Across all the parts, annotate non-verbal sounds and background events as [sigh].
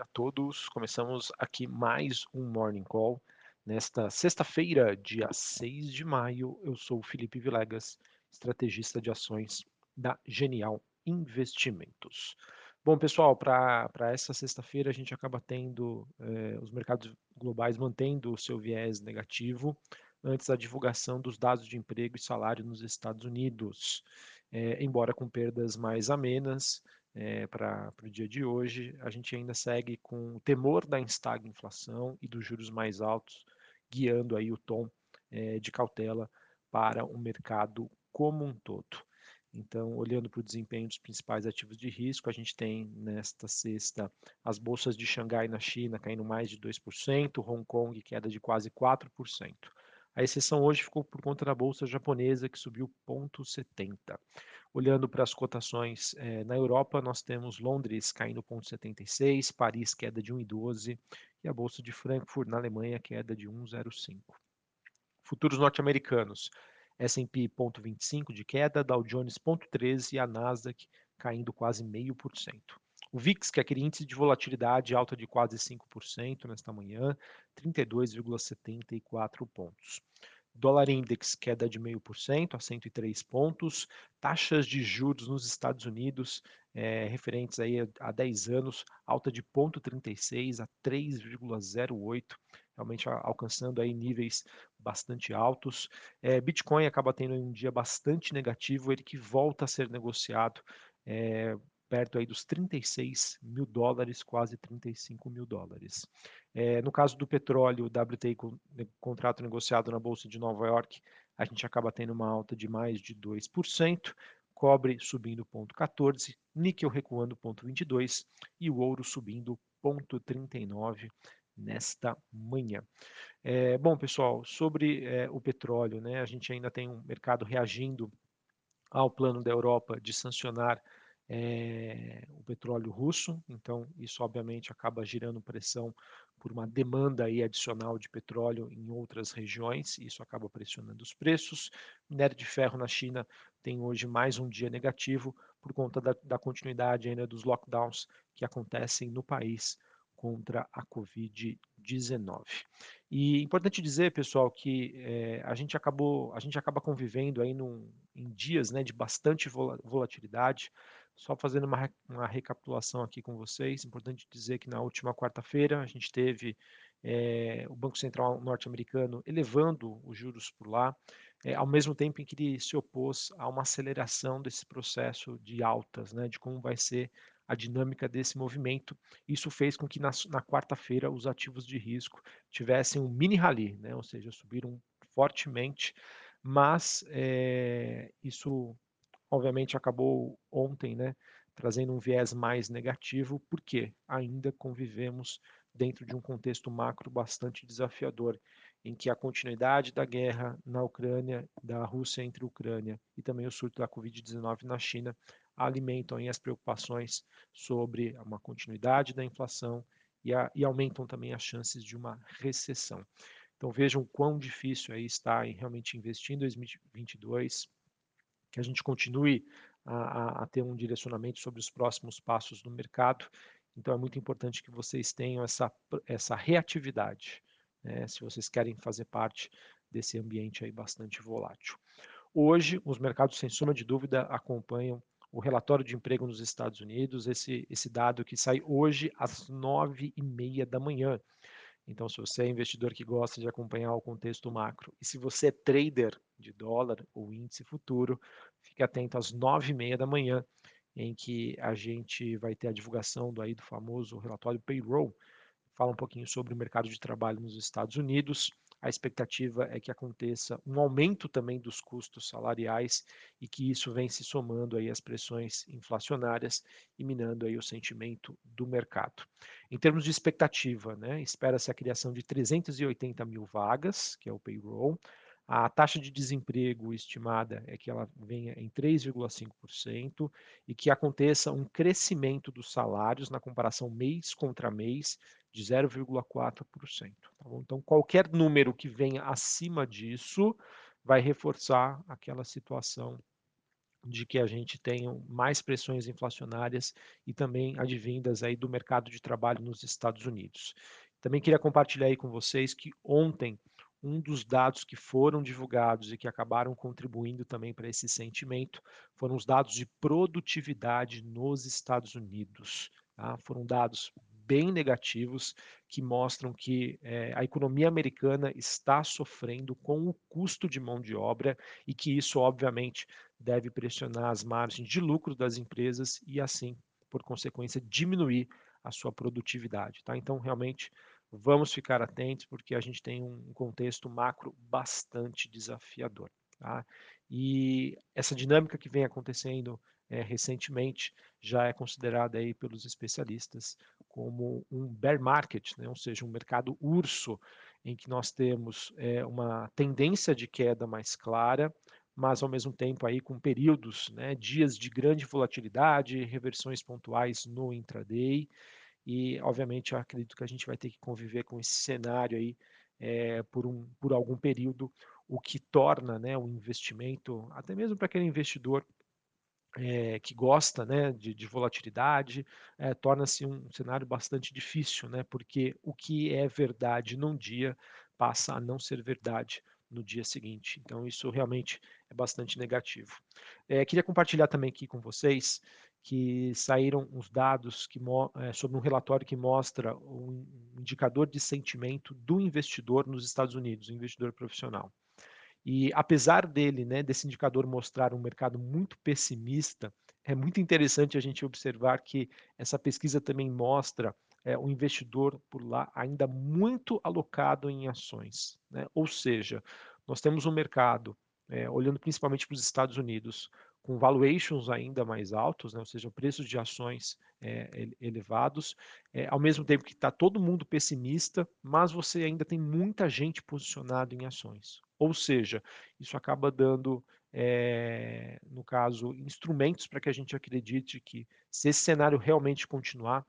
a todos. Começamos aqui mais um Morning Call. Nesta sexta-feira, dia 6 de maio, eu sou o Felipe Vilegas, estrategista de ações da Genial Investimentos. Bom, pessoal, para essa sexta-feira a gente acaba tendo eh, os mercados globais mantendo o seu viés negativo antes da divulgação dos dados de emprego e salário nos Estados Unidos. Eh, embora com perdas mais amenas, é, para o dia de hoje, a gente ainda segue com o temor da instagna inflação e dos juros mais altos, guiando aí o tom é, de cautela para o mercado como um todo. Então, olhando para o desempenho dos principais ativos de risco, a gente tem nesta sexta as bolsas de Xangai na China caindo mais de 2%, Hong Kong queda de quase 4%. A exceção hoje ficou por conta da bolsa japonesa, que subiu 0,70. Olhando para as cotações eh, na Europa, nós temos Londres caindo 0,76, Paris queda de 1,12 e a bolsa de Frankfurt na Alemanha queda de 1,05. Futuros norte-americanos, S&P 0,25 de queda, Dow Jones 0,13 e a Nasdaq caindo quase 0,5%. O VIX, que é aquele índice de volatilidade alta de quase 5% nesta manhã, 32,74 pontos. Dólar Index queda de 0,5% a 103 pontos. Taxas de juros nos Estados Unidos, é, referentes aí a, a 10 anos, alta de 0,36 a 3,08, realmente alcançando aí níveis bastante altos. É, Bitcoin acaba tendo um dia bastante negativo, ele que volta a ser negociado é, perto aí dos 36 mil dólares, quase 35 mil dólares. É, no caso do petróleo, WTI, contrato negociado na Bolsa de Nova York, a gente acaba tendo uma alta de mais de 2%, cobre subindo 0,14, níquel recuando 0,22 e o ouro subindo 0,39 nesta manhã. É, bom, pessoal, sobre é, o petróleo, né, a gente ainda tem um mercado reagindo ao plano da Europa de sancionar é, o petróleo russo, então isso obviamente acaba girando pressão por uma demanda aí adicional de petróleo em outras regiões, isso acaba pressionando os preços. Minério de ferro na China tem hoje mais um dia negativo por conta da, da continuidade ainda dos lockdowns que acontecem no país contra a Covid-19. E importante dizer, pessoal, que é, a gente acabou, a gente acaba convivendo aí num, em dias né, de bastante volatilidade. Só fazendo uma, uma recapitulação aqui com vocês, importante dizer que na última quarta-feira a gente teve é, o Banco Central norte-americano elevando os juros por lá, é, ao mesmo tempo em que ele se opôs a uma aceleração desse processo de altas, né, de como vai ser a dinâmica desse movimento. Isso fez com que na, na quarta-feira os ativos de risco tivessem um mini rally, né, ou seja, subiram fortemente, mas é, isso obviamente acabou ontem, né, trazendo um viés mais negativo, porque ainda convivemos dentro de um contexto macro bastante desafiador, em que a continuidade da guerra na Ucrânia, da Rússia entre a Ucrânia e também o surto da Covid-19 na China alimentam as preocupações sobre uma continuidade da inflação e, a, e, aumentam também as chances de uma recessão. Então vejam quão difícil aí está em realmente investir em 2022, que a gente continue a, a, ter um direcionamento sobre os próximos passos do mercado. Então é muito importante que vocês tenham essa, essa reatividade, né, se vocês querem fazer parte desse ambiente aí bastante volátil. Hoje, os mercados, sem sombra de dúvida, acompanham o relatório de emprego nos Estados Unidos, esse, esse dado que sai hoje às nove e meia da manhã. Então, se você é investidor que gosta de acompanhar o contexto macro e se você é trader de dólar ou índice futuro, fique atento às nove e meia da manhã, em que a gente vai ter a divulgação do, aí, do famoso relatório payroll, fala um pouquinho sobre o mercado de trabalho nos Estados Unidos. A expectativa é que aconteça um aumento também dos custos salariais e que isso vem se somando aí às pressões inflacionárias e minando aí o sentimento do mercado. Em termos de expectativa, né, espera-se a criação de 380 mil vagas, que é o payroll, a taxa de desemprego estimada é que ela venha em 3,5% e que aconteça um crescimento dos salários na comparação mês contra mês de 0,4%. Tá então, qualquer número que venha acima disso vai reforçar aquela situação de que a gente tenha mais pressões inflacionárias e também advindas aí do mercado de trabalho nos Estados Unidos. Também queria compartilhar aí com vocês que ontem um dos dados que foram divulgados e que acabaram contribuindo também para esse sentimento foram os dados de produtividade nos Estados Unidos. Tá? Foram dados bem negativos que mostram que é, a economia americana está sofrendo com o custo de mão de obra e que isso, obviamente, deve pressionar as margens de lucro das empresas e, assim, por consequência, diminuir a sua produtividade. Tá? Então, realmente, vamos ficar atentos porque a gente tem um contexto macro bastante desafiador. Tá? E essa dinâmica que vem acontecendo é, recentemente já é considerada aí pelos especialistas como um bear market, né? ou seja, um mercado urso, em que nós temos é, uma tendência de queda mais clara, mas ao mesmo tempo aí com períodos, né, dias de grande volatilidade, reversões pontuais no intraday, e obviamente eu acredito que a gente vai ter que conviver com esse cenário aí é, por, um, por algum período, o que torna né, o investimento, até mesmo para aquele investidor é, que gosta né, de, de volatilidade, é, torna-se um cenário bastante difícil, né, porque o que é verdade num dia passa a não ser verdade no dia seguinte. Então, isso realmente é bastante negativo. É, queria compartilhar também aqui com vocês que saíram os dados que, sobre um relatório que mostra um indicador de sentimento do investidor nos Estados Unidos, o investidor profissional. E apesar dele, né, desse indicador mostrar um mercado muito pessimista, é muito interessante a gente observar que essa pesquisa também mostra é, o investidor por lá ainda muito alocado em ações. Né? Ou seja, nós temos um mercado, é, olhando principalmente para os Estados Unidos, com valuations ainda mais altos, né? ou seja, preços de ações é, elevados, é, ao mesmo tempo que está todo mundo pessimista, mas você ainda tem muita gente posicionada em ações. Ou seja, isso acaba dando, é, no caso, instrumentos para que a gente acredite que, se esse cenário realmente continuar,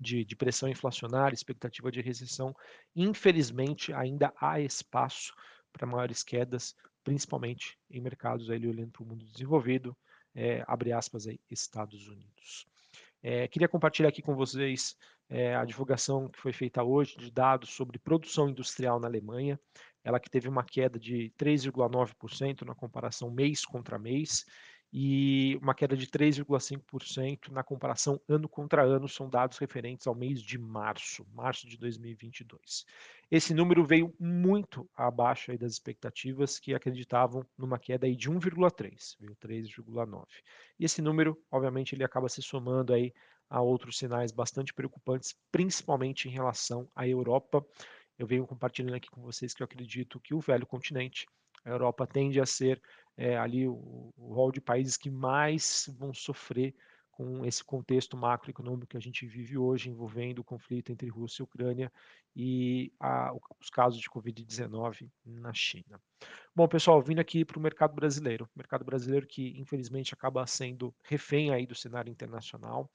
de, de, pressão inflacionária, expectativa de recessão, infelizmente ainda há espaço para maiores quedas, principalmente em mercados aí olhando para o mundo desenvolvido, é, abre aspas aí, Estados Unidos. É, queria compartilhar aqui com vocês é, a divulgação que foi feita hoje de dados sobre produção industrial na Alemanha, ela que teve uma queda de 3,9% na comparação mês contra mês, e uma queda de 3,5% na comparação ano contra ano, são dados referentes ao mês de março, março de 2022. Esse número veio muito abaixo das expectativas que acreditavam numa queda de 1,3, veio 3,9. E esse número, obviamente, ele acaba se somando aí a outros sinais bastante preocupantes, principalmente em relação à Europa. Eu venho compartilhando aqui com vocês que eu acredito que o velho continente, a Europa tende a ser é, ali o, rol de países que mais vão sofrer com esse contexto macroeconômico que a gente vive hoje, envolvendo o conflito entre Rússia e Ucrânia e a, os casos de Covid-19 na China. Bom, pessoal, vindo aqui para o mercado brasileiro, mercado brasileiro que infelizmente acaba sendo refém aí do cenário internacional.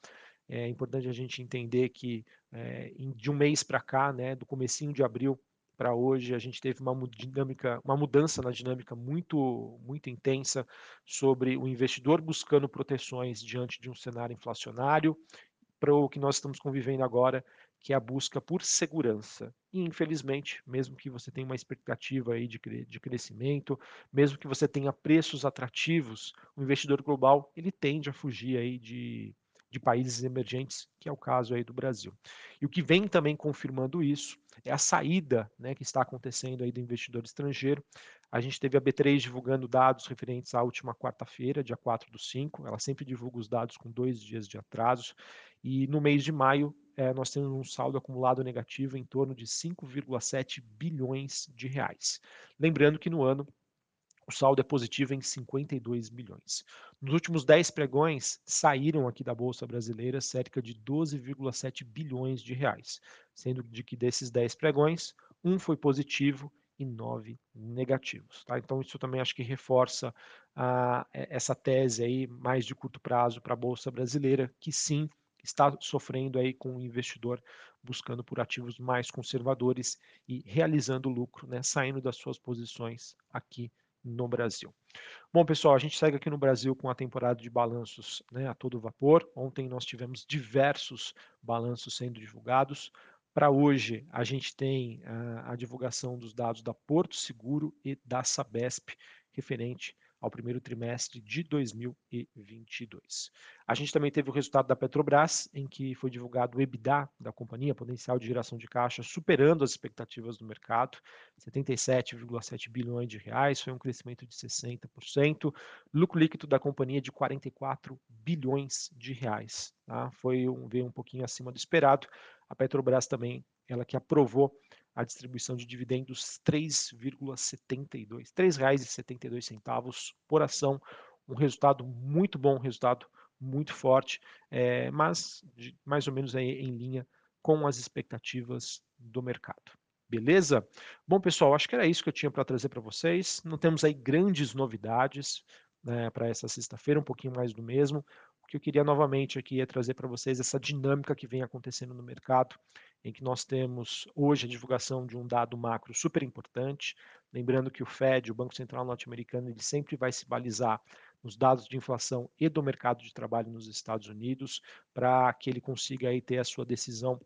É importante a gente entender que é, de um mês para cá, né, do comecinho de abril, para hoje. A gente teve uma dinâmica, uma mudança na dinâmica muito, muito intensa sobre o investidor buscando proteções diante de um cenário inflacionário para o que nós estamos convivendo agora, que é a busca por segurança. E, infelizmente, mesmo que você tenha uma expectativa aí de, de crescimento, mesmo que você tenha preços atrativos, o investidor global ele tende a fugir aí de, de países emergentes, que é o caso aí do Brasil. E o que vem também confirmando isso é a saída né, que está acontecendo aí do investidor estrangeiro. A gente teve a B3 divulgando dados referentes à última quarta-feira, dia 4 do 5. Ela sempre divulga os dados com dois dias de atraso. E no mês de maio, é, nós temos um saldo acumulado negativo em torno de 5,7 bilhões de reais. Lembrando que no ano o saldo é positivo em 52 milhões. Nos últimos 10 pregões, saíram aqui da Bolsa Brasileira cerca de 12,7 bilhões de reais, sendo de que desses 10 pregões, um foi positivo e nove negativos. Tá? Então, isso também acho que reforça a, essa tese aí mais de curto prazo para a Bolsa Brasileira, que sim está sofrendo aí com o investidor buscando por ativos mais conservadores e realizando lucro, né, saindo das suas posições aqui no Brasil. Bom, pessoal, a gente segue aqui no Brasil com a temporada de balanços né, a todo vapor. Ontem nós tivemos diversos balanços sendo divulgados. Para hoje, a gente tem a, a divulgação dos dados da Porto Seguro e da Sabesp, referente ao primeiro trimestre de 2022. A gente também teve o resultado da Petrobras, em que foi divulgado o EBITDA da companhia, potencial de geração de caixa, superando as expectativas do mercado, 77,7 bilhões de reais, foi um crescimento de 60%, lucro líquido da companhia de 44 bilhões de reais, tá? foi um, veio um pouquinho acima do esperado. A Petrobras também, ela que aprovou a distribuição de dividendos 3,72, R$ 3,72 por ação, um resultado muito bom, um resultado muito forte, é, mas de, mais ou menos em linha com as expectativas do mercado. Beleza? Bom, pessoal, acho que era isso que eu tinha para trazer para vocês. Não temos aí grandes novidades né, para essa sexta-feira, um pouquinho mais do mesmo. O que eu queria novamente aqui é trazer para vocês essa dinâmica que vem acontecendo no mercado em que nós temos hoje a divulgação de um dado macro super importante, lembrando que o Fed, o Banco Central norte-americano, ele sempre vai se balizar nos dados de inflação e do mercado de trabalho nos Estados Unidos, para que ele consiga aí ter a sua decisão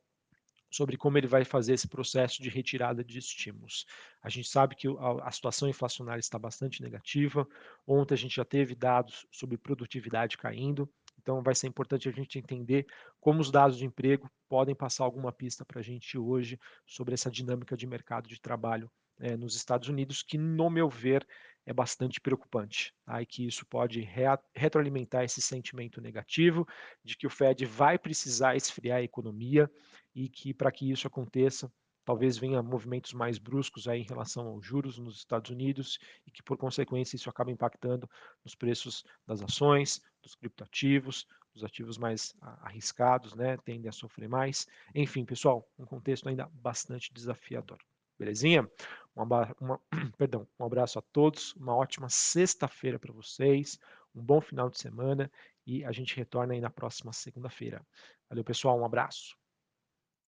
sobre como ele vai fazer esse processo de retirada de estímulos. A gente sabe que a, situação inflacionária está bastante negativa. Ontem a gente já teve dados sobre produtividade caindo. Então, vai ser importante a gente entender como os dados de emprego podem passar alguma pista para a gente hoje sobre essa dinâmica de mercado de trabalho é, nos Estados Unidos, que, no meu ver, é bastante preocupante. Tá? E que isso pode re retroalimentar esse sentimento negativo de que o Fed vai precisar esfriar a economia e que, para que isso aconteça, talvez venha movimentos mais bruscos aí em relação aos juros nos Estados Unidos e que, por consequência, isso acaba impactando nos preços das ações, dos criptoativos, dos ativos mais arriscados, né, tendem a sofrer mais. Enfim, pessoal, um contexto ainda bastante desafiador. Belezinha? Uma, uma, [clears throat] perdão, um abraço a todos, uma ótima sexta-feira para vocês, um bom final de semana e a gente retorna aí na próxima segunda-feira. Valeu, pessoal, um abraço.